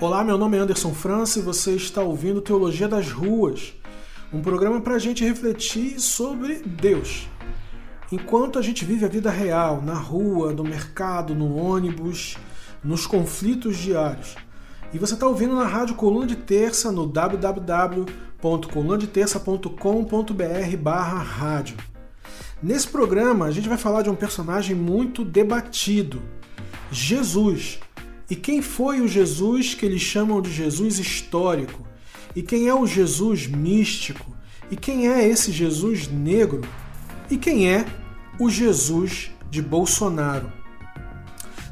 Olá, meu nome é Anderson França e você está ouvindo Teologia das Ruas, um programa para a gente refletir sobre Deus. Enquanto a gente vive a vida real, na rua, no mercado, no ônibus, nos conflitos diários. E você está ouvindo na Rádio Coluna de Terça no www.colunadeterça.com.br barra rádio. Nesse programa a gente vai falar de um personagem muito debatido, Jesus e quem foi o Jesus que eles chamam de Jesus histórico? E quem é o Jesus místico? E quem é esse Jesus negro? E quem é o Jesus de Bolsonaro?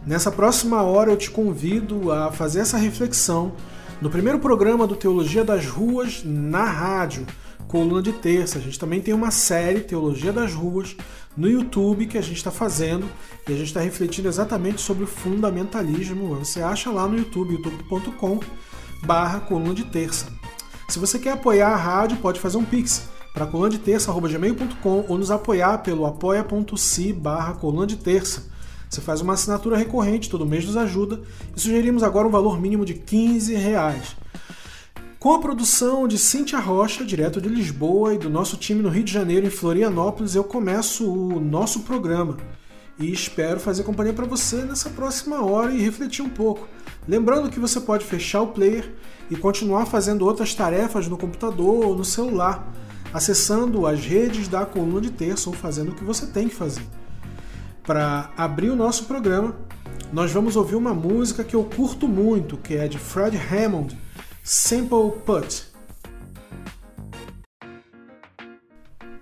Nessa próxima hora eu te convido a fazer essa reflexão no primeiro programa do Teologia das Ruas na rádio, coluna de terça. A gente também tem uma série Teologia das Ruas no YouTube que a gente está fazendo e a gente está refletindo exatamente sobre o fundamentalismo. Você acha lá no YouTube, youtube.com barra coluna de terça. Se você quer apoiar a rádio, pode fazer um pix para coluna de terça.gmail.com ou nos apoiar pelo apoia.se barra coluna de terça. Você faz uma assinatura recorrente, todo mês nos ajuda e sugerimos agora um valor mínimo de 15 reais. Com a produção de Cíntia Rocha, direto de Lisboa, e do nosso time no Rio de Janeiro, em Florianópolis, eu começo o nosso programa. E espero fazer companhia para você nessa próxima hora e refletir um pouco. Lembrando que você pode fechar o player e continuar fazendo outras tarefas no computador ou no celular, acessando as redes da coluna de terça ou fazendo o que você tem que fazer. Para abrir o nosso programa, nós vamos ouvir uma música que eu curto muito, que é de Fred Hammond Simple Put.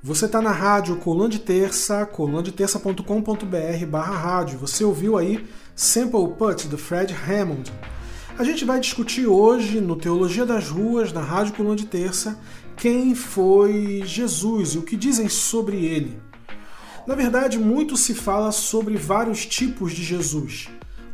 Você está na rádio Coluna de Terça, colunadeterça.com.br barra rádio. Você ouviu aí Simple Put, do Fred Hammond. A gente vai discutir hoje, no Teologia das Ruas, na Rádio Coluna de Terça, quem foi Jesus e o que dizem sobre ele. Na verdade, muito se fala sobre vários tipos de Jesus.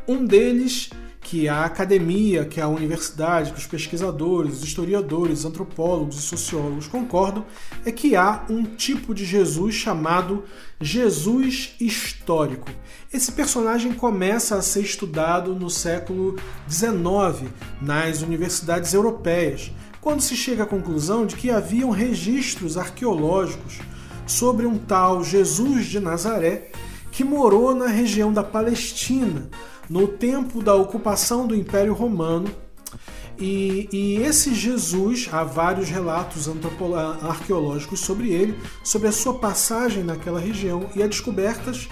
Um deles que a academia, que a universidade, que os pesquisadores, os historiadores, antropólogos e sociólogos concordam é que há um tipo de Jesus chamado Jesus histórico. Esse personagem começa a ser estudado no século XIX nas universidades europeias, quando se chega à conclusão de que haviam registros arqueológicos sobre um tal Jesus de Nazaré que morou na região da Palestina no tempo da ocupação do Império Romano. E, e esse Jesus, há vários relatos arqueológicos sobre ele, sobre a sua passagem naquela região, e as descobertas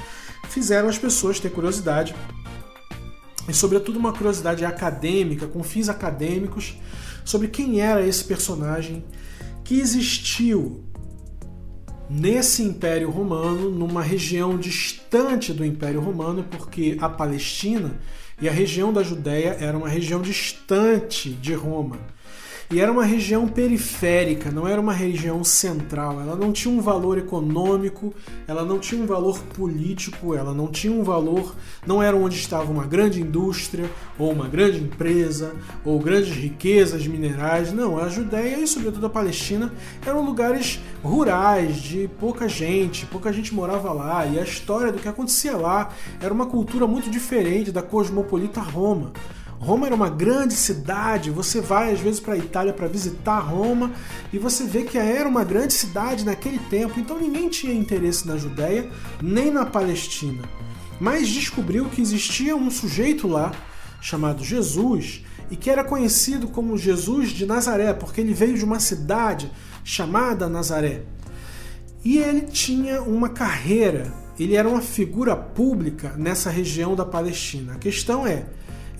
fizeram as pessoas ter curiosidade, e sobretudo uma curiosidade acadêmica, com fins acadêmicos, sobre quem era esse personagem que existiu nesse Império Romano, numa região distante do Império Romano, porque a Palestina e a região da Judéia era uma região distante de Roma. E era uma região periférica, não era uma região central. Ela não tinha um valor econômico, ela não tinha um valor político, ela não tinha um valor. Não era onde estava uma grande indústria, ou uma grande empresa, ou grandes riquezas minerais. Não, a Judéia e, sobretudo, a Palestina eram lugares rurais, de pouca gente, pouca gente morava lá. E a história do que acontecia lá era uma cultura muito diferente da cosmopolita Roma. Roma era uma grande cidade, você vai às vezes para a Itália para visitar Roma e você vê que era uma grande cidade naquele tempo, então ninguém tinha interesse na Judéia nem na Palestina. Mas descobriu que existia um sujeito lá chamado Jesus e que era conhecido como Jesus de Nazaré, porque ele veio de uma cidade chamada Nazaré. E ele tinha uma carreira, ele era uma figura pública nessa região da Palestina. A questão é,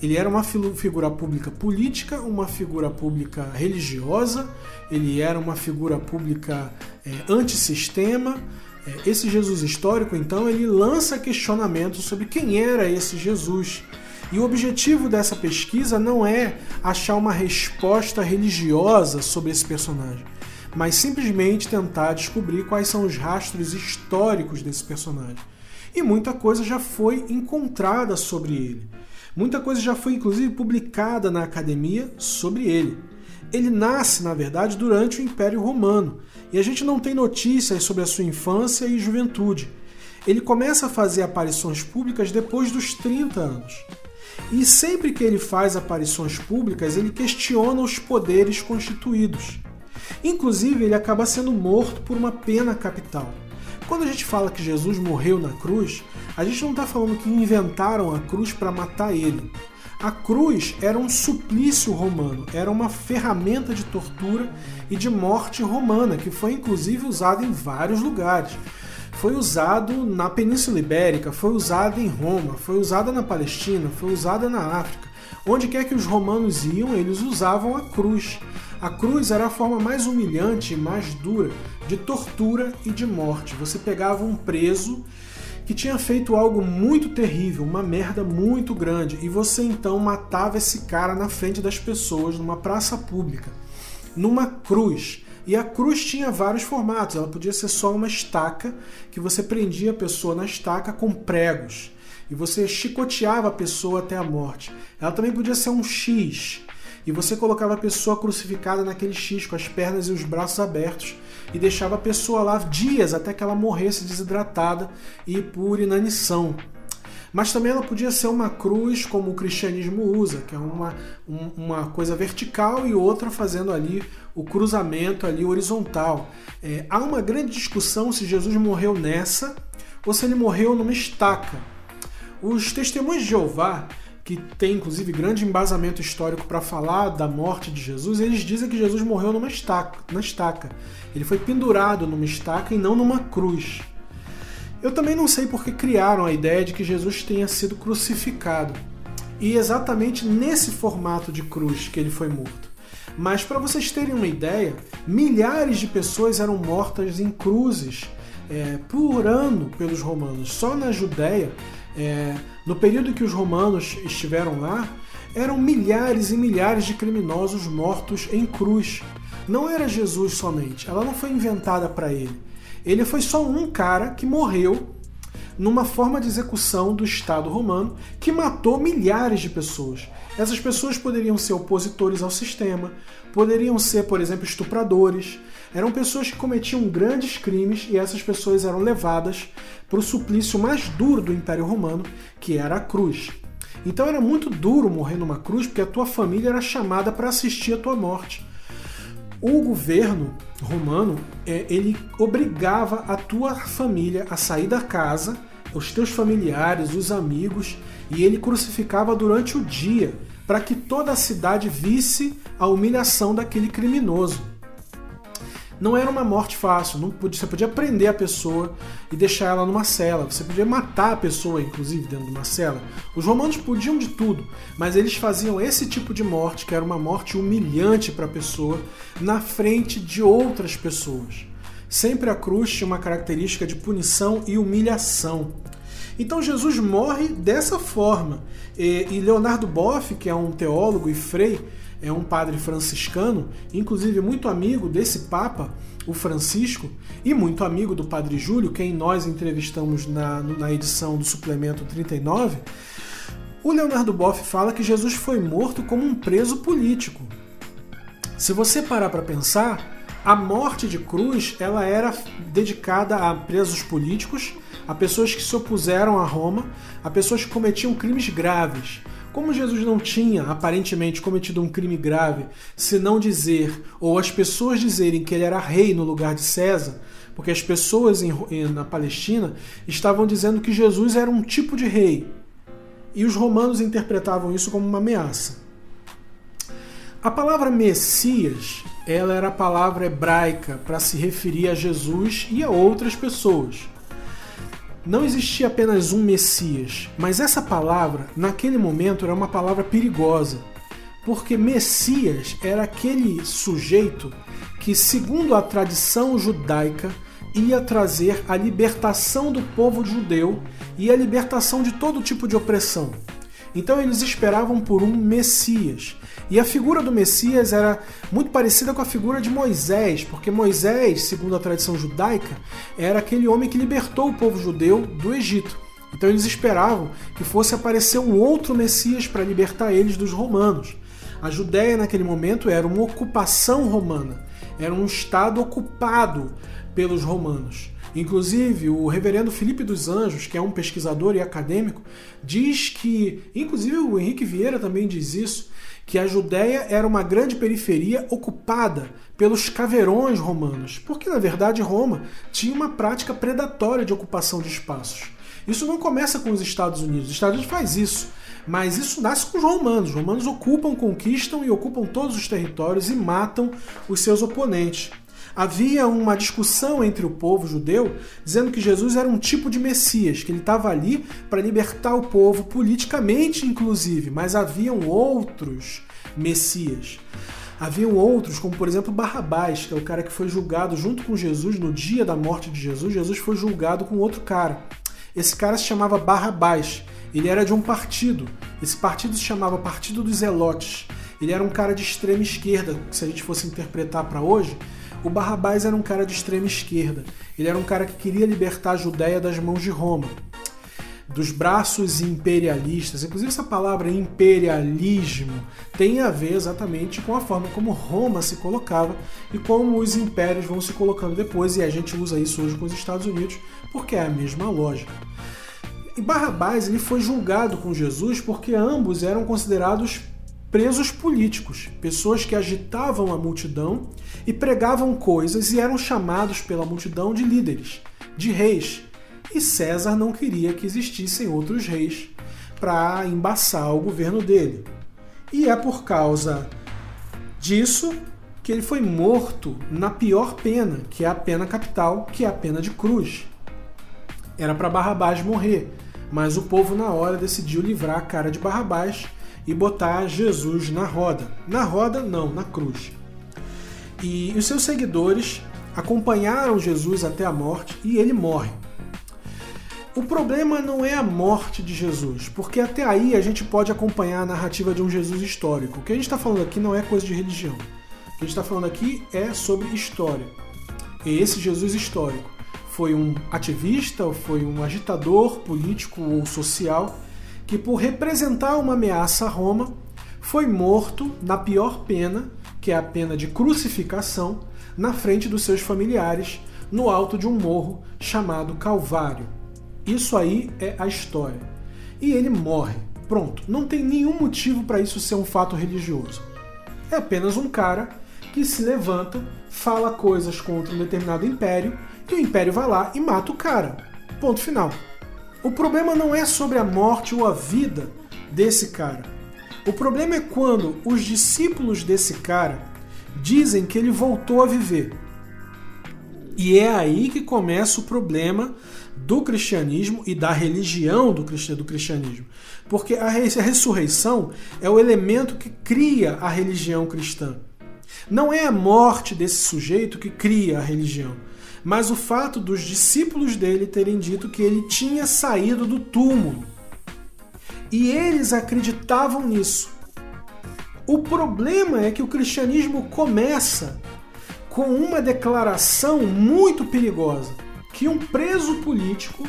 ele era uma figura pública política, uma figura pública religiosa, ele era uma figura pública é, antissistema. É, esse Jesus histórico, então, ele lança questionamentos sobre quem era esse Jesus. E o objetivo dessa pesquisa não é achar uma resposta religiosa sobre esse personagem, mas simplesmente tentar descobrir quais são os rastros históricos desse personagem. E muita coisa já foi encontrada sobre ele. Muita coisa já foi inclusive publicada na academia sobre ele. Ele nasce, na verdade, durante o Império Romano e a gente não tem notícias sobre a sua infância e juventude. Ele começa a fazer aparições públicas depois dos 30 anos. E sempre que ele faz aparições públicas, ele questiona os poderes constituídos. Inclusive, ele acaba sendo morto por uma pena capital. Quando a gente fala que Jesus morreu na cruz, a gente não está falando que inventaram a cruz para matar ele. A cruz era um suplício romano, era uma ferramenta de tortura e de morte romana, que foi inclusive usada em vários lugares. Foi usado na Península Ibérica, foi usado em Roma, foi usada na Palestina, foi usada na África. Onde quer que os romanos iam, eles usavam a cruz. A cruz era a forma mais humilhante e mais dura de tortura e de morte. Você pegava um preso que tinha feito algo muito terrível, uma merda muito grande, e você então matava esse cara na frente das pessoas numa praça pública, numa cruz. E a cruz tinha vários formatos, ela podia ser só uma estaca que você prendia a pessoa na estaca com pregos e você chicoteava a pessoa até a morte. Ela também podia ser um X e você colocava a pessoa crucificada naquele X com as pernas e os braços abertos e deixava a pessoa lá dias até que ela morresse desidratada e por inanição. Mas também ela podia ser uma cruz, como o cristianismo usa, que é uma, uma coisa vertical e outra fazendo ali o cruzamento ali horizontal. É, há uma grande discussão se Jesus morreu nessa ou se ele morreu numa estaca. Os testemunhos de Jeová que tem inclusive grande embasamento histórico para falar da morte de Jesus, eles dizem que Jesus morreu numa estaca, na estaca. Ele foi pendurado numa estaca e não numa cruz. Eu também não sei porque criaram a ideia de que Jesus tenha sido crucificado. E exatamente nesse formato de cruz que ele foi morto. Mas para vocês terem uma ideia, milhares de pessoas eram mortas em cruzes é, por ano pelos romanos. Só na Judéia, é, no período que os romanos estiveram lá, eram milhares e milhares de criminosos mortos em cruz. Não era Jesus somente, ela não foi inventada para ele. Ele foi só um cara que morreu numa forma de execução do Estado romano que matou milhares de pessoas. Essas pessoas poderiam ser opositores ao sistema, poderiam ser, por exemplo, estupradores. Eram pessoas que cometiam grandes crimes e essas pessoas eram levadas para o suplício mais duro do Império Romano, que era a cruz. Então era muito duro morrer numa cruz porque a tua família era chamada para assistir a tua morte. O governo romano é, ele obrigava a tua família a sair da casa, os teus familiares, os amigos, e ele crucificava durante o dia para que toda a cidade visse a humilhação daquele criminoso não era uma morte fácil. Não podia, você podia prender a pessoa e deixar ela numa cela. Você podia matar a pessoa, inclusive, dentro de uma cela. Os romanos podiam de tudo, mas eles faziam esse tipo de morte, que era uma morte humilhante para a pessoa, na frente de outras pessoas. Sempre a cruz tinha uma característica de punição e humilhação. Então Jesus morre dessa forma. E Leonardo Boff, que é um teólogo e frei, é um padre franciscano, inclusive muito amigo desse Papa, o Francisco, e muito amigo do Padre Júlio, quem nós entrevistamos na, na edição do suplemento 39. O Leonardo Boff fala que Jesus foi morto como um preso político. Se você parar para pensar, a morte de cruz ela era dedicada a presos políticos, a pessoas que se opuseram a Roma, a pessoas que cometiam crimes graves. Como Jesus não tinha aparentemente cometido um crime grave, se não dizer, ou as pessoas dizerem que ele era rei no lugar de César, porque as pessoas em, na Palestina estavam dizendo que Jesus era um tipo de rei, e os romanos interpretavam isso como uma ameaça. A palavra Messias, ela era a palavra hebraica para se referir a Jesus e a outras pessoas. Não existia apenas um Messias, mas essa palavra, naquele momento, era uma palavra perigosa, porque Messias era aquele sujeito que, segundo a tradição judaica, ia trazer a libertação do povo judeu e a libertação de todo tipo de opressão. Então eles esperavam por um Messias. E a figura do Messias era muito parecida com a figura de Moisés, porque Moisés, segundo a tradição judaica, era aquele homem que libertou o povo judeu do Egito. Então eles esperavam que fosse aparecer um outro Messias para libertar eles dos romanos. A Judéia naquele momento era uma ocupação romana, era um estado ocupado pelos romanos. Inclusive, o reverendo Felipe dos Anjos, que é um pesquisador e acadêmico, diz que, inclusive o Henrique Vieira também diz isso, que a Judéia era uma grande periferia ocupada pelos caveirões romanos, porque na verdade Roma tinha uma prática predatória de ocupação de espaços. Isso não começa com os Estados Unidos, os Estados Unidos faz isso, mas isso nasce com os romanos. Os romanos ocupam, conquistam e ocupam todos os territórios e matam os seus oponentes havia uma discussão entre o povo judeu dizendo que Jesus era um tipo de Messias, que ele estava ali para libertar o povo politicamente, inclusive, mas haviam outros Messias. Haviam outros, como por exemplo Barrabás, que é o cara que foi julgado junto com Jesus no dia da morte de Jesus. Jesus foi julgado com outro cara. Esse cara se chamava Barrabás. Ele era de um partido. Esse partido se chamava Partido dos Zelotes. Ele era um cara de extrema esquerda, se a gente fosse interpretar para hoje, o Barrabás era um cara de extrema esquerda. Ele era um cara que queria libertar a Judéia das mãos de Roma, dos braços imperialistas. Inclusive, essa palavra imperialismo tem a ver exatamente com a forma como Roma se colocava e como os impérios vão se colocando depois, e a gente usa isso hoje com os Estados Unidos porque é a mesma lógica. E Barrabás ele foi julgado com Jesus porque ambos eram considerados presos políticos, pessoas que agitavam a multidão e pregavam coisas e eram chamados pela multidão de líderes, de reis. E César não queria que existissem outros reis para embaçar o governo dele. E é por causa disso que ele foi morto na pior pena, que é a pena capital, que é a pena de cruz. Era para Barrabás morrer, mas o povo na hora decidiu livrar a cara de Barrabás e botar Jesus na roda. Na roda, não, na cruz. E os seus seguidores acompanharam Jesus até a morte e ele morre. O problema não é a morte de Jesus, porque até aí a gente pode acompanhar a narrativa de um Jesus histórico. O que a gente está falando aqui não é coisa de religião. O que a gente está falando aqui é sobre história. E esse Jesus histórico foi um ativista, foi um agitador político ou social que, por representar uma ameaça a Roma, foi morto na pior pena, que é a pena de crucificação, na frente dos seus familiares, no alto de um morro chamado Calvário. Isso aí é a história. E ele morre. Pronto, não tem nenhum motivo para isso ser um fato religioso. É apenas um cara que se levanta, fala coisas contra um determinado império e o império vai lá e mata o cara. Ponto final. O problema não é sobre a morte ou a vida desse cara. O problema é quando os discípulos desse cara dizem que ele voltou a viver. E é aí que começa o problema do cristianismo e da religião do cristianismo. Porque a ressurreição é o elemento que cria a religião cristã. Não é a morte desse sujeito que cria a religião mas o fato dos discípulos dele terem dito que ele tinha saído do túmulo. E eles acreditavam nisso. O problema é que o cristianismo começa com uma declaração muito perigosa: que um preso político,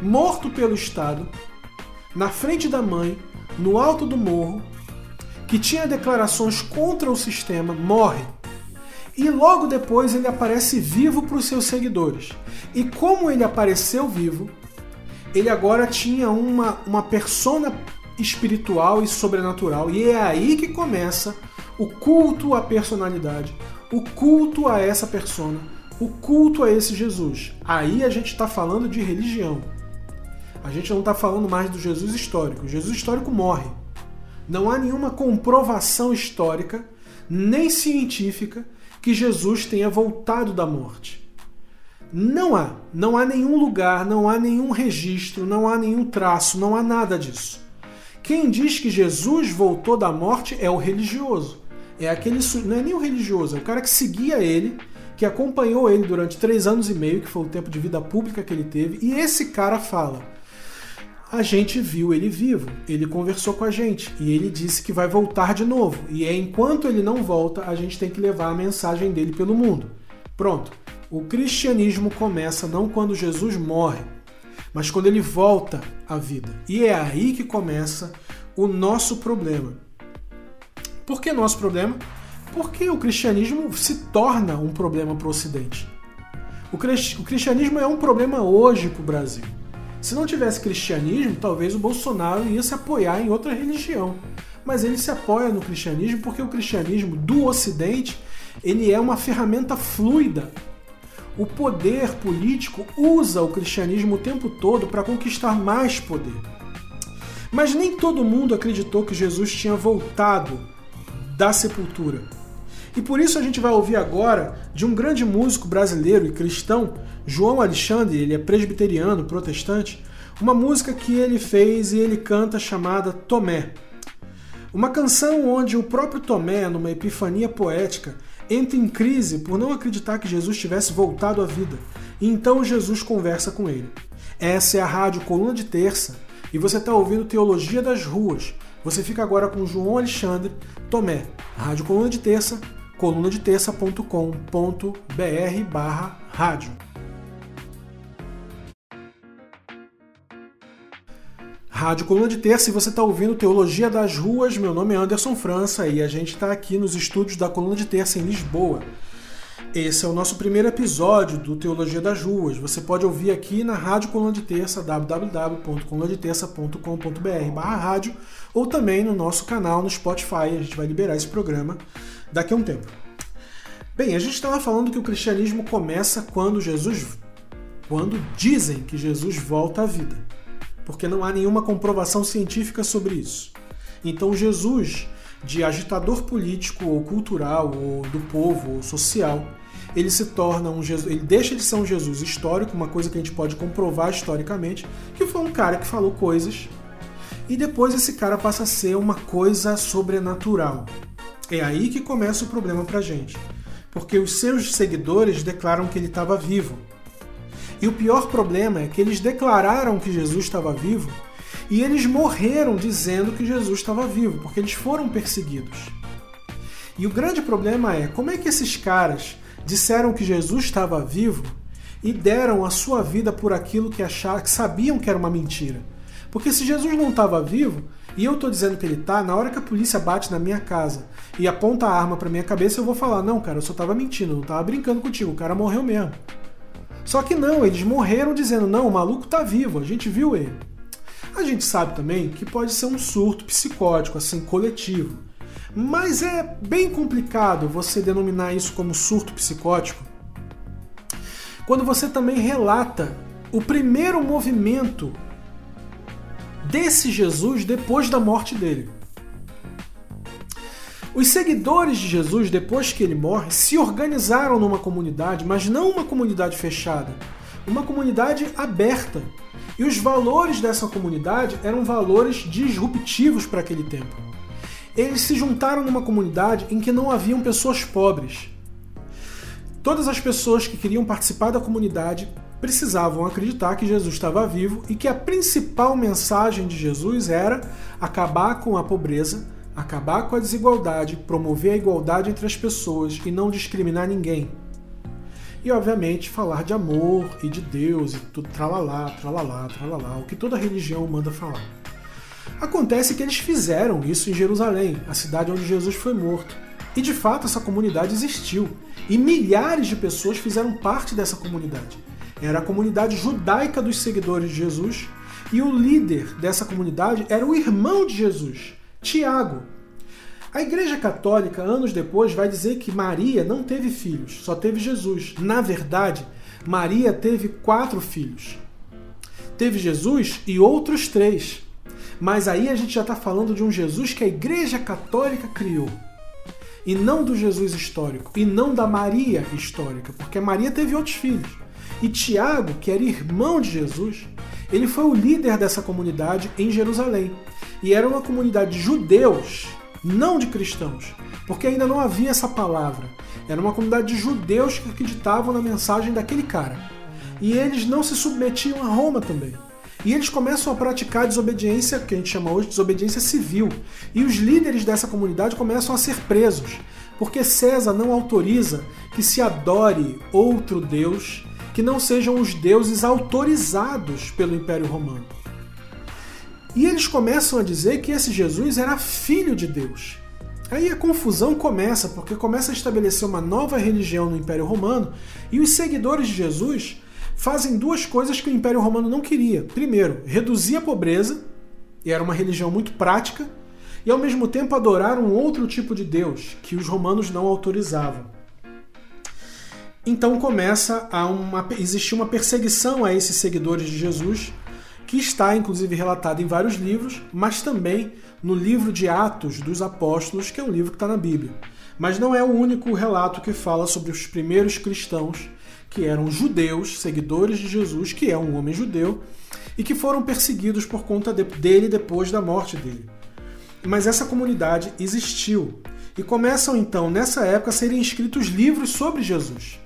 morto pelo Estado, na frente da mãe, no alto do morro, que tinha declarações contra o sistema, morre. E logo depois ele aparece vivo para os seus seguidores. E como ele apareceu vivo, ele agora tinha uma, uma persona espiritual e sobrenatural. E é aí que começa o culto à personalidade, o culto a essa persona, o culto a esse Jesus. Aí a gente está falando de religião. A gente não está falando mais do Jesus histórico. O Jesus histórico morre. Não há nenhuma comprovação histórica, nem científica, que Jesus tenha voltado da morte. Não há, não há nenhum lugar, não há nenhum registro, não há nenhum traço, não há nada disso. Quem diz que Jesus voltou da morte é o religioso. É aquele, não é nem o religioso, é o cara que seguia ele, que acompanhou ele durante três anos e meio, que foi o tempo de vida pública que ele teve, e esse cara fala: a gente viu ele vivo, ele conversou com a gente e ele disse que vai voltar de novo. E é enquanto ele não volta, a gente tem que levar a mensagem dele pelo mundo. Pronto. O cristianismo começa não quando Jesus morre, mas quando ele volta à vida. E é aí que começa o nosso problema. Por que nosso problema? Porque o cristianismo se torna um problema para o Ocidente. O cristianismo é um problema hoje para o Brasil. Se não tivesse cristianismo, talvez o Bolsonaro ia se apoiar em outra religião. Mas ele se apoia no cristianismo porque o cristianismo do Ocidente ele é uma ferramenta fluida. O poder político usa o cristianismo o tempo todo para conquistar mais poder. Mas nem todo mundo acreditou que Jesus tinha voltado da sepultura. E por isso a gente vai ouvir agora de um grande músico brasileiro e cristão, João Alexandre, ele é presbiteriano, protestante, uma música que ele fez e ele canta chamada Tomé. Uma canção onde o próprio Tomé, numa epifania poética, entra em crise por não acreditar que Jesus tivesse voltado à vida. E então Jesus conversa com ele. Essa é a rádio Coluna de Terça e você está ouvindo Teologia das Ruas. Você fica agora com João Alexandre Tomé, Rádio Coluna de Terça, colunadeterça.com.br barra rádio. Rádio Coluna de Terça e você está ouvindo Teologia das Ruas. Meu nome é Anderson França e a gente está aqui nos estúdios da Coluna de Terça em Lisboa. Esse é o nosso primeiro episódio do Teologia das Ruas. Você pode ouvir aqui na Rádio Coluna de Terça, www.colunadeterça.com.br barra rádio, ou também no nosso canal no Spotify. A gente vai liberar esse programa daqui a um tempo. Bem, a gente estava falando que o cristianismo começa quando Jesus. quando dizem que Jesus volta à vida. Porque não há nenhuma comprovação científica sobre isso. Então Jesus, de agitador político ou cultural, ou do povo, ou social, ele se torna um Jesus, ele deixa de ser um Jesus histórico, uma coisa que a gente pode comprovar historicamente, que foi um cara que falou coisas, e depois esse cara passa a ser uma coisa sobrenatural. É aí que começa o problema pra gente. Porque os seus seguidores declaram que ele estava vivo. E o pior problema é que eles declararam que Jesus estava vivo e eles morreram dizendo que Jesus estava vivo, porque eles foram perseguidos. E o grande problema é como é que esses caras disseram que Jesus estava vivo e deram a sua vida por aquilo que acharam, que sabiam que era uma mentira. Porque se Jesus não estava vivo e eu estou dizendo que ele está, na hora que a polícia bate na minha casa e aponta a arma para minha cabeça, eu vou falar: "Não, cara, eu só estava mentindo, não estava brincando contigo, o cara morreu mesmo". Só que não, eles morreram dizendo: "Não, o maluco está vivo, a gente viu ele". A gente sabe também que pode ser um surto psicótico, assim, coletivo. Mas é bem complicado você denominar isso como surto psicótico quando você também relata o primeiro movimento desse Jesus depois da morte dele. Os seguidores de Jesus, depois que ele morre, se organizaram numa comunidade, mas não uma comunidade fechada, uma comunidade aberta. E os valores dessa comunidade eram valores disruptivos para aquele tempo eles se juntaram numa comunidade em que não haviam pessoas pobres. Todas as pessoas que queriam participar da comunidade precisavam acreditar que Jesus estava vivo e que a principal mensagem de Jesus era acabar com a pobreza, acabar com a desigualdade, promover a igualdade entre as pessoas e não discriminar ninguém. E, obviamente, falar de amor e de Deus e tudo tralalá, tralalá, tralalá, o que toda religião manda falar. Acontece que eles fizeram isso em Jerusalém, a cidade onde Jesus foi morto. E de fato essa comunidade existiu. E milhares de pessoas fizeram parte dessa comunidade. Era a comunidade judaica dos seguidores de Jesus. E o líder dessa comunidade era o irmão de Jesus, Tiago. A Igreja Católica, anos depois, vai dizer que Maria não teve filhos, só teve Jesus. Na verdade, Maria teve quatro filhos. Teve Jesus e outros três. Mas aí a gente já está falando de um Jesus que a Igreja Católica criou. E não do Jesus histórico. E não da Maria histórica. Porque Maria teve outros filhos. E Tiago, que era irmão de Jesus, ele foi o líder dessa comunidade em Jerusalém. E era uma comunidade de judeus, não de cristãos. Porque ainda não havia essa palavra. Era uma comunidade de judeus que acreditavam na mensagem daquele cara. E eles não se submetiam a Roma também. E eles começam a praticar desobediência, que a gente chama hoje de desobediência civil. E os líderes dessa comunidade começam a ser presos, porque César não autoriza que se adore outro Deus que não sejam os deuses autorizados pelo Império Romano. E eles começam a dizer que esse Jesus era filho de Deus. Aí a confusão começa, porque começa a estabelecer uma nova religião no Império Romano e os seguidores de Jesus fazem duas coisas que o Império Romano não queria. Primeiro, reduzir a pobreza, e era uma religião muito prática, e ao mesmo tempo adorar um outro tipo de Deus que os romanos não autorizavam. Então começa a uma, existir uma perseguição a esses seguidores de Jesus, que está inclusive relatado em vários livros, mas também no livro de Atos dos Apóstolos, que é um livro que está na Bíblia. Mas não é o único relato que fala sobre os primeiros cristãos, que eram judeus, seguidores de Jesus, que é um homem judeu, e que foram perseguidos por conta dele depois da morte dele. Mas essa comunidade existiu. E começam então, nessa época, a serem escritos livros sobre Jesus.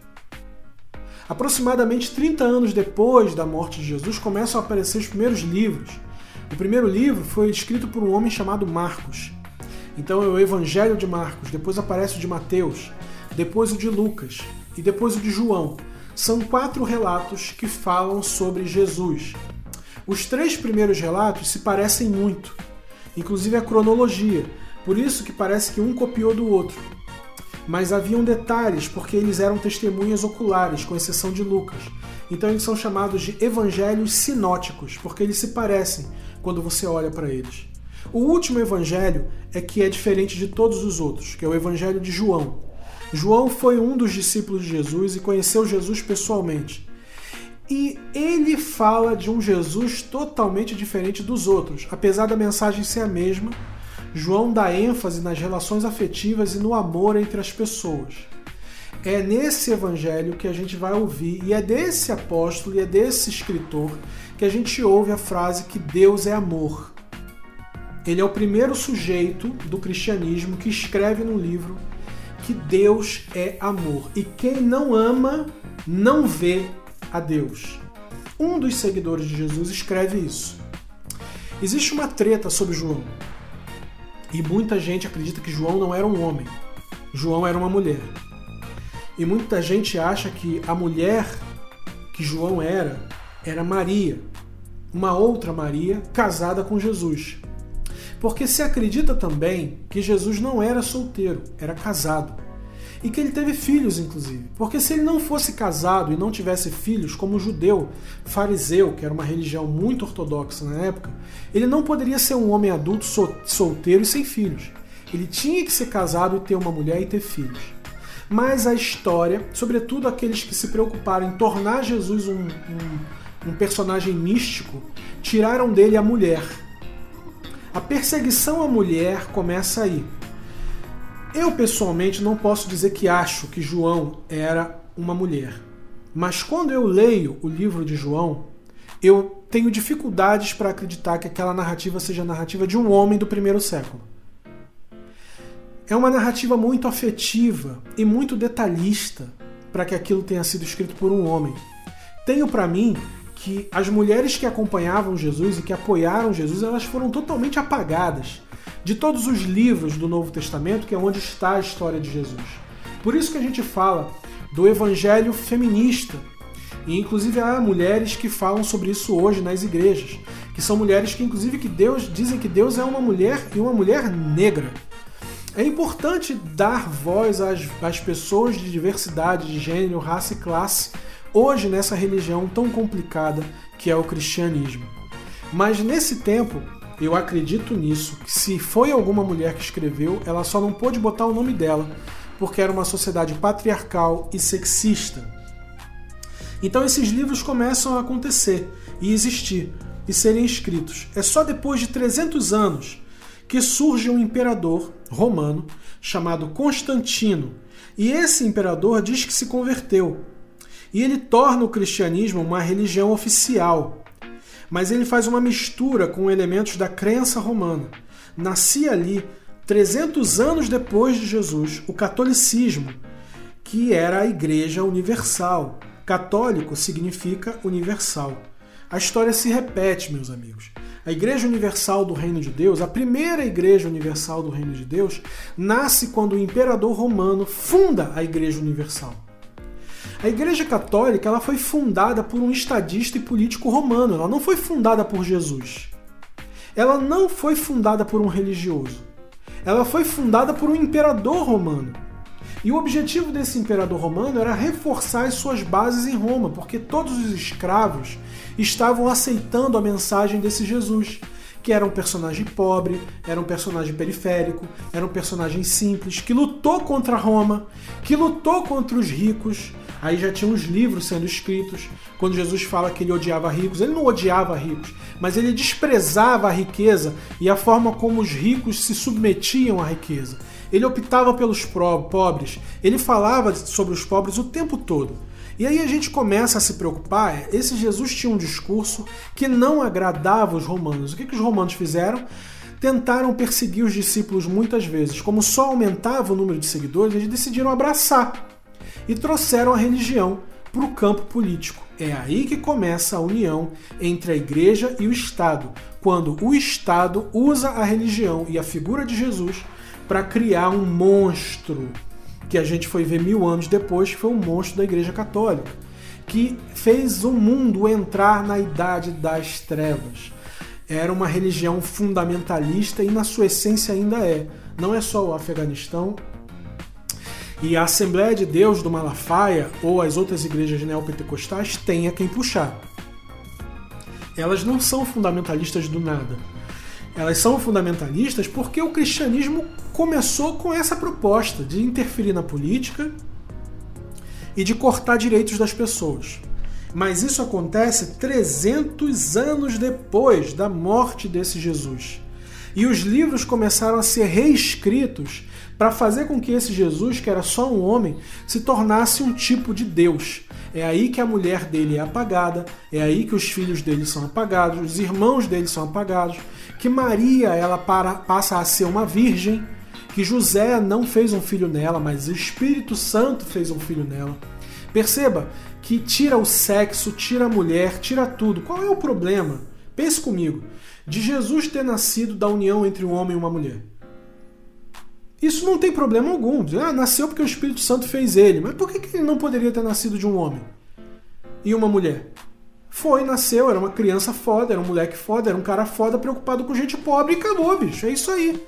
Aproximadamente 30 anos depois da morte de Jesus, começam a aparecer os primeiros livros. O primeiro livro foi escrito por um homem chamado Marcos. Então é o Evangelho de Marcos, depois aparece o de Mateus, depois o de Lucas e depois o de João. São quatro relatos que falam sobre Jesus. Os três primeiros relatos se parecem muito, inclusive a cronologia, por isso que parece que um copiou do outro mas haviam detalhes porque eles eram testemunhas oculares, com exceção de Lucas. Então eles são chamados de evangelhos sinóticos, porque eles se parecem quando você olha para eles. O último evangelho é que é diferente de todos os outros, que é o evangelho de João. João foi um dos discípulos de Jesus e conheceu Jesus pessoalmente. E ele fala de um Jesus totalmente diferente dos outros, apesar da mensagem ser a mesma João dá ênfase nas relações afetivas e no amor entre as pessoas. É nesse evangelho que a gente vai ouvir, e é desse apóstolo e é desse escritor que a gente ouve a frase que Deus é amor. Ele é o primeiro sujeito do cristianismo que escreve no livro que Deus é amor. E quem não ama, não vê a Deus. Um dos seguidores de Jesus escreve isso. Existe uma treta sobre João. E muita gente acredita que João não era um homem, João era uma mulher. E muita gente acha que a mulher que João era era Maria, uma outra Maria casada com Jesus. Porque se acredita também que Jesus não era solteiro, era casado e que ele teve filhos, inclusive. Porque se ele não fosse casado e não tivesse filhos, como judeu fariseu, que era uma religião muito ortodoxa na época, ele não poderia ser um homem adulto solteiro e sem filhos. Ele tinha que ser casado e ter uma mulher e ter filhos. Mas a história, sobretudo aqueles que se preocuparam em tornar Jesus um, um, um personagem místico, tiraram dele a mulher. A perseguição à mulher começa aí. Eu pessoalmente não posso dizer que acho que João era uma mulher. Mas quando eu leio o livro de João, eu tenho dificuldades para acreditar que aquela narrativa seja a narrativa de um homem do primeiro século. É uma narrativa muito afetiva e muito detalhista para que aquilo tenha sido escrito por um homem. Tenho para mim que as mulheres que acompanhavam Jesus e que apoiaram Jesus, elas foram totalmente apagadas de todos os livros do Novo Testamento, que é onde está a história de Jesus. Por isso que a gente fala do evangelho feminista. E inclusive há mulheres que falam sobre isso hoje nas igrejas, que são mulheres que inclusive que Deus dizem que Deus é uma mulher e uma mulher negra. É importante dar voz às, às pessoas de diversidade de gênero, raça e classe hoje nessa religião tão complicada que é o cristianismo. Mas nesse tempo, eu acredito nisso, se foi alguma mulher que escreveu, ela só não pôde botar o nome dela, porque era uma sociedade patriarcal e sexista. Então esses livros começam a acontecer e existir e serem escritos. É só depois de 300 anos que surge um imperador romano chamado Constantino. E esse imperador diz que se converteu. E ele torna o cristianismo uma religião oficial mas ele faz uma mistura com elementos da crença romana. Nascia ali, 300 anos depois de Jesus, o catolicismo, que era a Igreja Universal. Católico significa universal. A história se repete, meus amigos. A Igreja Universal do Reino de Deus, a primeira Igreja Universal do Reino de Deus, nasce quando o imperador romano funda a Igreja Universal. A Igreja Católica ela foi fundada por um estadista e político romano, ela não foi fundada por Jesus. Ela não foi fundada por um religioso. ela foi fundada por um imperador romano. E o objetivo desse imperador romano era reforçar as suas bases em Roma, porque todos os escravos estavam aceitando a mensagem desse Jesus, que era um personagem pobre, era um personagem periférico, era um personagem simples, que lutou contra Roma, que lutou contra os ricos. Aí já tinha uns livros sendo escritos. Quando Jesus fala que ele odiava ricos, ele não odiava ricos, mas ele desprezava a riqueza e a forma como os ricos se submetiam à riqueza. Ele optava pelos pobres, ele falava sobre os pobres o tempo todo. E aí a gente começa a se preocupar. Esse Jesus tinha um discurso que não agradava os romanos. O que, que os romanos fizeram? Tentaram perseguir os discípulos muitas vezes. Como só aumentava o número de seguidores, eles decidiram abraçar e trouxeram a religião para o campo político. É aí que começa a união entre a igreja e o Estado, quando o Estado usa a religião e a figura de Jesus para criar um monstro que a gente foi ver mil anos depois, que foi um monstro da Igreja Católica, que fez o mundo entrar na idade das trevas. Era uma religião fundamentalista e, na sua essência, ainda é. Não é só o Afeganistão. E a Assembleia de Deus do Malafaia ou as outras igrejas neopentecostais têm a quem puxar. Elas não são fundamentalistas do nada elas são fundamentalistas porque o cristianismo começou com essa proposta de interferir na política e de cortar direitos das pessoas. Mas isso acontece 300 anos depois da morte desse Jesus. E os livros começaram a ser reescritos para fazer com que esse Jesus, que era só um homem, se tornasse um tipo de Deus. É aí que a mulher dele é apagada, é aí que os filhos dele são apagados, os irmãos dele são apagados, que Maria ela para, passa a ser uma virgem, que José não fez um filho nela, mas o Espírito Santo fez um filho nela. Perceba que tira o sexo, tira a mulher, tira tudo. Qual é o problema? Pense comigo. De Jesus ter nascido da união entre um homem e uma mulher. Isso não tem problema algum. Ah, nasceu porque o Espírito Santo fez ele. Mas por que ele não poderia ter nascido de um homem e uma mulher? Foi, nasceu, era uma criança foda, era um moleque foda, era um cara foda preocupado com gente pobre e acabou, bicho. É isso aí.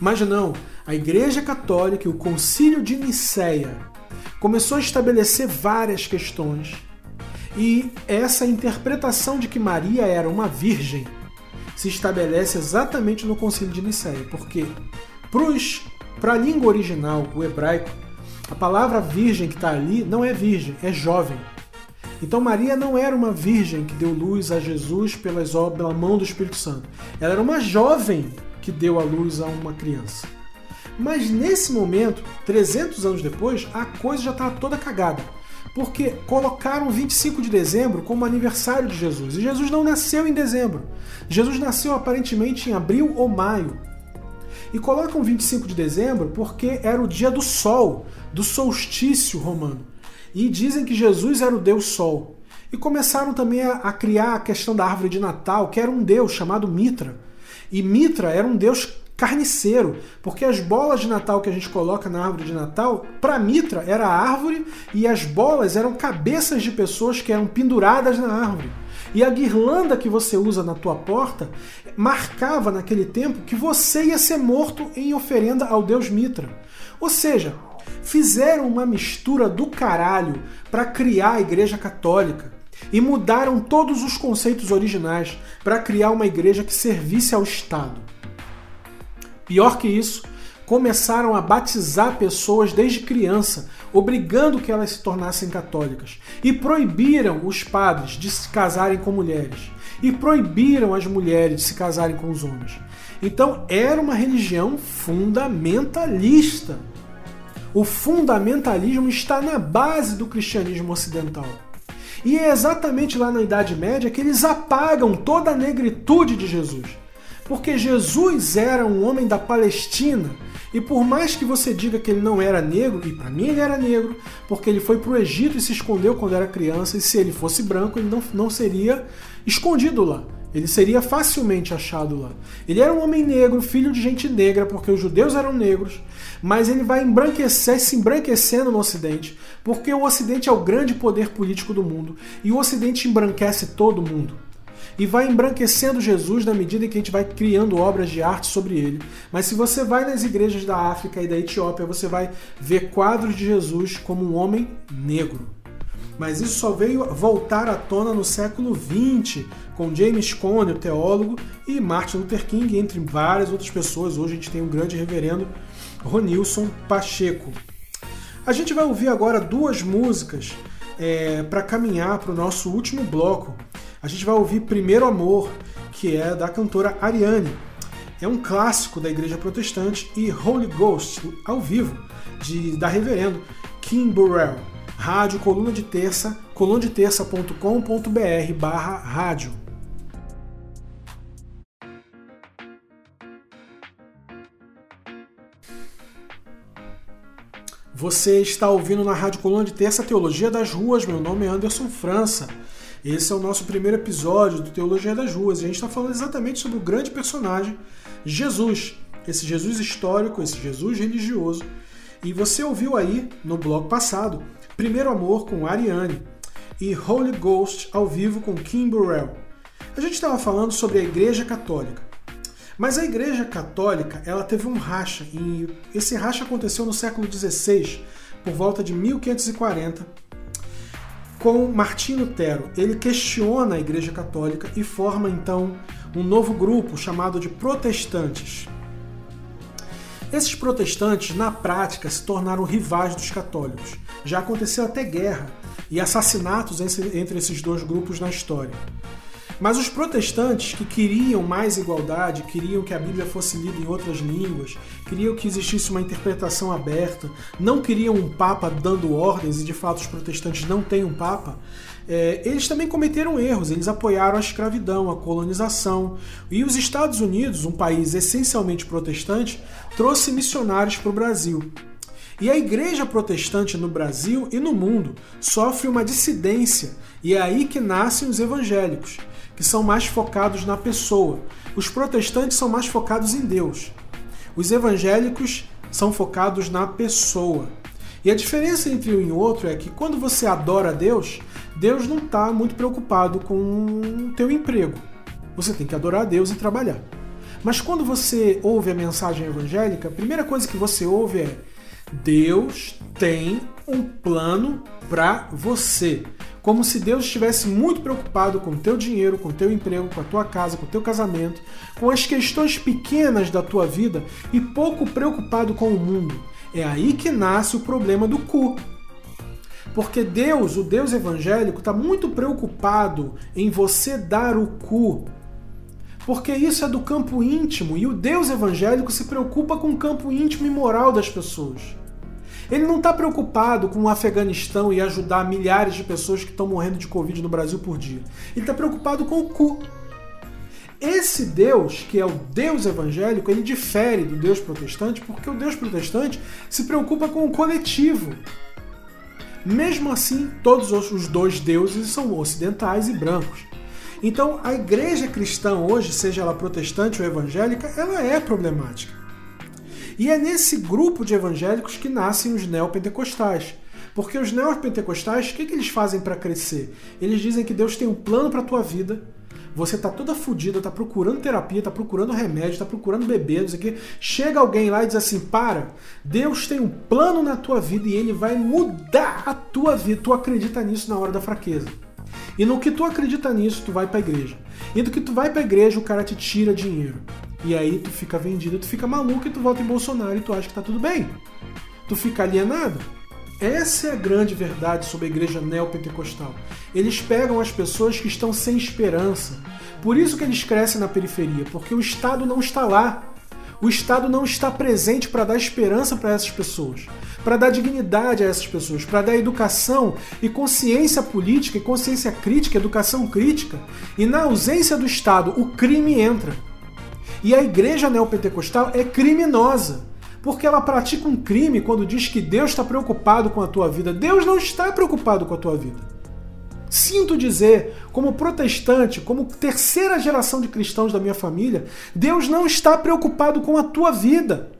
Mas não, a Igreja Católica e o Concílio de Nicéia começou a estabelecer várias questões. E essa interpretação de que Maria era uma virgem se estabelece exatamente no Concílio de Nicéia, porque para a língua original, o hebraico, a palavra virgem que está ali não é virgem, é jovem. Então Maria não era uma virgem que deu luz a Jesus pelas, pela mão do Espírito Santo. Ela era uma jovem que deu a luz a uma criança. Mas nesse momento, 300 anos depois, a coisa já estava toda cagada. Porque colocaram 25 de dezembro como aniversário de Jesus. E Jesus não nasceu em dezembro. Jesus nasceu aparentemente em abril ou maio. E colocam 25 de dezembro porque era o dia do sol, do solstício romano e dizem que Jesus era o Deus Sol. E começaram também a, a criar a questão da árvore de Natal, que era um deus chamado Mitra. E Mitra era um deus carniceiro, porque as bolas de Natal que a gente coloca na árvore de Natal, para Mitra era árvore e as bolas eram cabeças de pessoas que eram penduradas na árvore. E a guirlanda que você usa na tua porta marcava naquele tempo que você ia ser morto em oferenda ao deus Mitra. Ou seja, fizeram uma mistura do caralho para criar a Igreja Católica e mudaram todos os conceitos originais para criar uma igreja que servisse ao Estado. Pior que isso, começaram a batizar pessoas desde criança, obrigando que elas se tornassem católicas, e proibiram os padres de se casarem com mulheres, e proibiram as mulheres de se casarem com os homens. Então era uma religião fundamentalista. O fundamentalismo está na base do cristianismo ocidental. E é exatamente lá na Idade Média que eles apagam toda a negritude de Jesus. Porque Jesus era um homem da Palestina, e por mais que você diga que ele não era negro, e para mim ele era negro, porque ele foi para o Egito e se escondeu quando era criança, e se ele fosse branco, ele não, não seria escondido lá. Ele seria facilmente achado lá. Ele era um homem negro, filho de gente negra, porque os judeus eram negros, mas ele vai embranquecer, se embranquecendo no Ocidente, porque o Ocidente é o grande poder político do mundo e o Ocidente embranquece todo mundo. E vai embranquecendo Jesus na medida em que a gente vai criando obras de arte sobre ele. Mas se você vai nas igrejas da África e da Etiópia, você vai ver quadros de Jesus como um homem negro. Mas isso só veio voltar à tona no século XX, com James Cone, o teólogo, e Martin Luther King, entre várias outras pessoas. Hoje a gente tem um grande reverendo, Ronilson Pacheco. A gente vai ouvir agora duas músicas é, para caminhar para o nosso último bloco. A gente vai ouvir Primeiro Amor, que é da cantora Ariane. É um clássico da igreja protestante e Holy Ghost, ao vivo, de, da reverendo Kim Burrell. Rádio Coluna de Terça, colunadeterça.com.br barra rádio. Você está ouvindo na Rádio Coluna de Terça Teologia das Ruas. Meu nome é Anderson França. Esse é o nosso primeiro episódio do Teologia das Ruas. E a gente está falando exatamente sobre o grande personagem, Jesus. Esse Jesus histórico, esse Jesus religioso. E você ouviu aí no bloco passado Primeiro Amor com Ariane e Holy Ghost ao vivo com Kim Burrell. A gente estava falando sobre a Igreja Católica. Mas a Igreja Católica ela teve um racha e esse racha aconteceu no século XVI, por volta de 1540, com Martim Lutero. Ele questiona a Igreja Católica e forma então um novo grupo chamado de protestantes. Esses protestantes, na prática, se tornaram rivais dos católicos. Já aconteceu até guerra e assassinatos entre esses dois grupos na história. Mas os protestantes que queriam mais igualdade, queriam que a Bíblia fosse lida em outras línguas, queriam que existisse uma interpretação aberta, não queriam um Papa dando ordens, e de fato os protestantes não têm um Papa, é, eles também cometeram erros. Eles apoiaram a escravidão, a colonização. E os Estados Unidos, um país essencialmente protestante, trouxe missionários para o Brasil. E a igreja protestante no Brasil e no mundo sofre uma dissidência, e é aí que nascem os evangélicos, que são mais focados na pessoa. Os protestantes são mais focados em Deus. Os evangélicos são focados na pessoa. E a diferença entre um e outro é que quando você adora Deus, Deus não está muito preocupado com o teu emprego. Você tem que adorar a Deus e trabalhar. Mas quando você ouve a mensagem evangélica, a primeira coisa que você ouve é Deus tem um plano para você. Como se Deus estivesse muito preocupado com o teu dinheiro, com o teu emprego, com a tua casa, com o teu casamento, com as questões pequenas da tua vida e pouco preocupado com o mundo. É aí que nasce o problema do cu. Porque Deus, o Deus evangélico, está muito preocupado em você dar o cu porque isso é do campo íntimo e o Deus evangélico se preocupa com o campo íntimo e moral das pessoas. Ele não está preocupado com o Afeganistão e ajudar milhares de pessoas que estão morrendo de Covid no Brasil por dia. Ele está preocupado com o cu. Esse Deus, que é o Deus evangélico, ele difere do Deus protestante porque o Deus protestante se preocupa com o coletivo. Mesmo assim, todos os dois deuses são ocidentais e brancos. Então, a igreja cristã hoje, seja ela protestante ou evangélica, ela é problemática. E é nesse grupo de evangélicos que nascem os neopentecostais. Porque os neopentecostais, o que, que eles fazem para crescer? Eles dizem que Deus tem um plano para a tua vida, você tá toda fodida, tá procurando terapia, tá procurando remédio, tá procurando beber, não sei o quê. Chega alguém lá e diz assim: para, Deus tem um plano na tua vida e ele vai mudar a tua vida. Tu acredita nisso na hora da fraqueza. E no que tu acredita nisso, tu vai para a igreja. E do que tu vai para a igreja, o cara te tira dinheiro. E aí tu fica vendido, tu fica maluco e tu volta em Bolsonaro e tu acha que tá tudo bem. Tu fica alienado. Essa é a grande verdade sobre a igreja neopentecostal. Eles pegam as pessoas que estão sem esperança. Por isso que eles crescem na periferia, porque o Estado não está lá. O Estado não está presente para dar esperança para essas pessoas para dar dignidade a essas pessoas, para dar educação e consciência política e consciência crítica, educação crítica. E na ausência do Estado, o crime entra. E a igreja neopentecostal é criminosa, porque ela pratica um crime quando diz que Deus está preocupado com a tua vida. Deus não está preocupado com a tua vida. Sinto dizer, como protestante, como terceira geração de cristãos da minha família, Deus não está preocupado com a tua vida.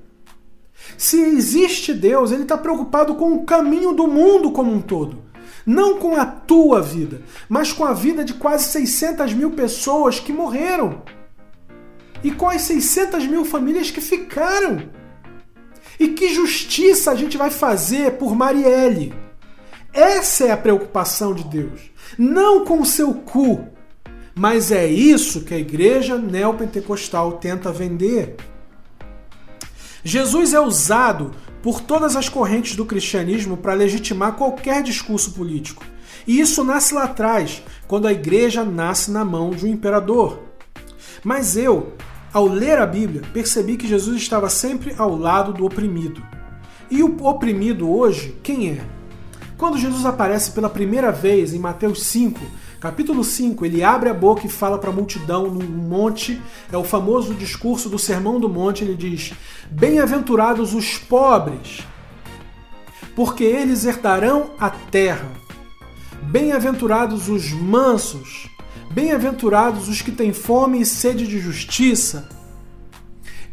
Se existe Deus, ele está preocupado com o caminho do mundo como um todo. Não com a tua vida, mas com a vida de quase 600 mil pessoas que morreram. E com as 600 mil famílias que ficaram. E que justiça a gente vai fazer por Marielle? Essa é a preocupação de Deus. Não com o seu cu. Mas é isso que a igreja neopentecostal tenta vender. Jesus é usado por todas as correntes do cristianismo para legitimar qualquer discurso político. E isso nasce lá atrás, quando a igreja nasce na mão de um imperador. Mas eu, ao ler a Bíblia, percebi que Jesus estava sempre ao lado do oprimido. E o oprimido hoje, quem é? Quando Jesus aparece pela primeira vez em Mateus 5, capítulo 5, ele abre a boca e fala para a multidão num monte, é o famoso discurso do Sermão do Monte, ele diz: Bem-aventurados os pobres, porque eles herdarão a terra. Bem-aventurados os mansos, bem-aventurados os que têm fome e sede de justiça,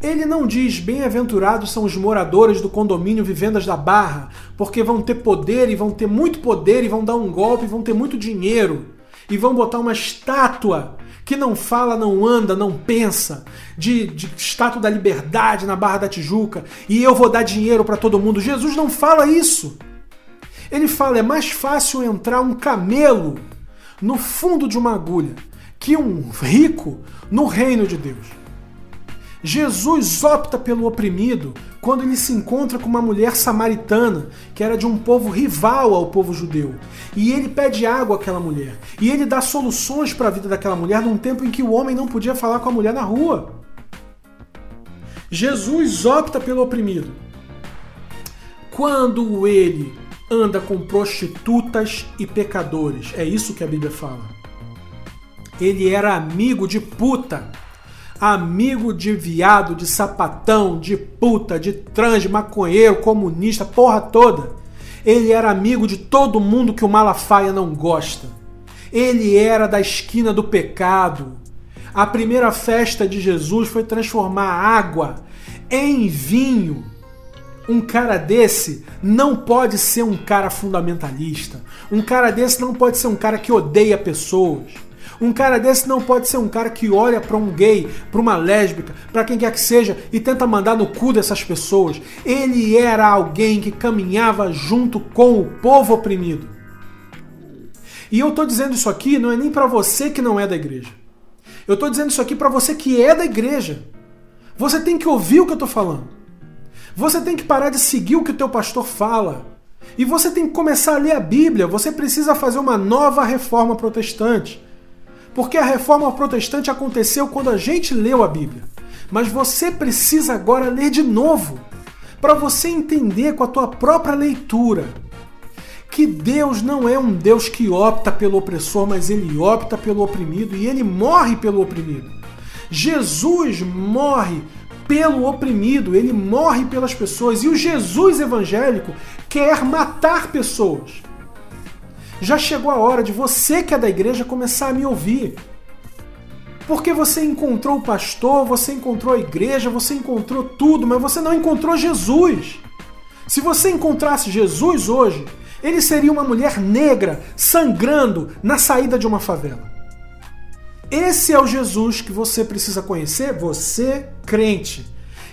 ele não diz bem-aventurados são os moradores do condomínio Vivendas da Barra, porque vão ter poder e vão ter muito poder e vão dar um golpe e vão ter muito dinheiro e vão botar uma estátua que não fala, não anda, não pensa, de, de estátua da liberdade na Barra da Tijuca e eu vou dar dinheiro para todo mundo. Jesus não fala isso. Ele fala: é mais fácil entrar um camelo no fundo de uma agulha que um rico no reino de Deus. Jesus opta pelo oprimido quando ele se encontra com uma mulher samaritana, que era de um povo rival ao povo judeu. E ele pede água àquela mulher. E ele dá soluções para a vida daquela mulher num tempo em que o homem não podia falar com a mulher na rua. Jesus opta pelo oprimido. Quando ele anda com prostitutas e pecadores, é isso que a Bíblia fala. Ele era amigo de puta amigo de viado, de sapatão, de puta, de trans, maconheiro, comunista, porra toda. Ele era amigo de todo mundo que o Malafaia não gosta. Ele era da esquina do pecado. A primeira festa de Jesus foi transformar água em vinho. Um cara desse não pode ser um cara fundamentalista. Um cara desse não pode ser um cara que odeia pessoas. Um cara desse não pode ser um cara que olha para um gay, para uma lésbica, para quem quer que seja e tenta mandar no cu dessas pessoas. Ele era alguém que caminhava junto com o povo oprimido. E eu estou dizendo isso aqui não é nem para você que não é da igreja. Eu estou dizendo isso aqui para você que é da igreja. Você tem que ouvir o que eu estou falando. Você tem que parar de seguir o que o teu pastor fala. E você tem que começar a ler a Bíblia. Você precisa fazer uma nova reforma protestante. Porque a reforma protestante aconteceu quando a gente leu a Bíblia. Mas você precisa agora ler de novo, para você entender com a tua própria leitura que Deus não é um Deus que opta pelo opressor, mas ele opta pelo oprimido e ele morre pelo oprimido. Jesus morre pelo oprimido, ele morre pelas pessoas e o Jesus evangélico quer matar pessoas já chegou a hora de você que é da igreja começar a me ouvir. Porque você encontrou o pastor, você encontrou a igreja, você encontrou tudo, mas você não encontrou Jesus. Se você encontrasse Jesus hoje, ele seria uma mulher negra sangrando na saída de uma favela. Esse é o Jesus que você precisa conhecer, você crente,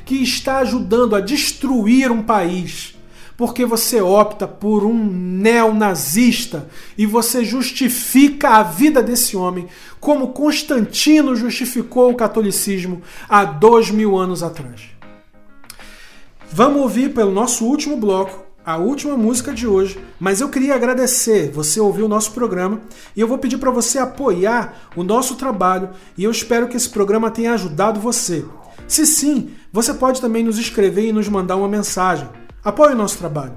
que está ajudando a destruir um país porque você opta por um neonazista e você justifica a vida desse homem como Constantino justificou o catolicismo há dois mil anos atrás. Vamos ouvir pelo nosso último bloco a última música de hoje, mas eu queria agradecer você ouviu o nosso programa e eu vou pedir para você apoiar o nosso trabalho e eu espero que esse programa tenha ajudado você. Se sim, você pode também nos escrever e nos mandar uma mensagem. Apoie o nosso trabalho.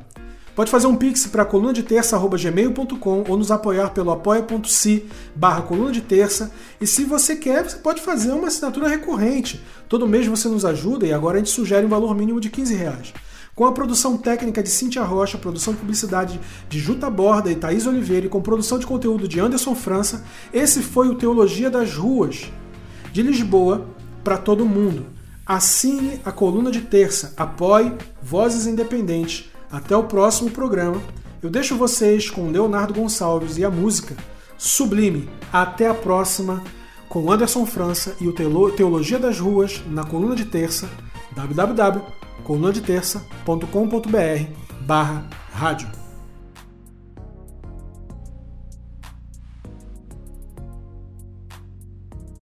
Pode fazer um pix para coluna de terça@gmail.com ou nos apoiar pelo apoia.se barra coluna de terça. E se você quer, você pode fazer uma assinatura recorrente. Todo mês você nos ajuda e agora a gente sugere um valor mínimo de 15 reais. Com a produção técnica de Cintia Rocha, produção de publicidade de Juta Borda e Thaís Oliveira e com produção de conteúdo de Anderson França, esse foi o Teologia das Ruas, de Lisboa para todo mundo. Assine a coluna de terça, apoie Vozes Independentes. Até o próximo programa Eu deixo vocês com Leonardo Gonçalves e a música Sublime. Até a próxima com Anderson França e o Teologia das Ruas na coluna de terça www.colunadeterça.com.br barra rádio.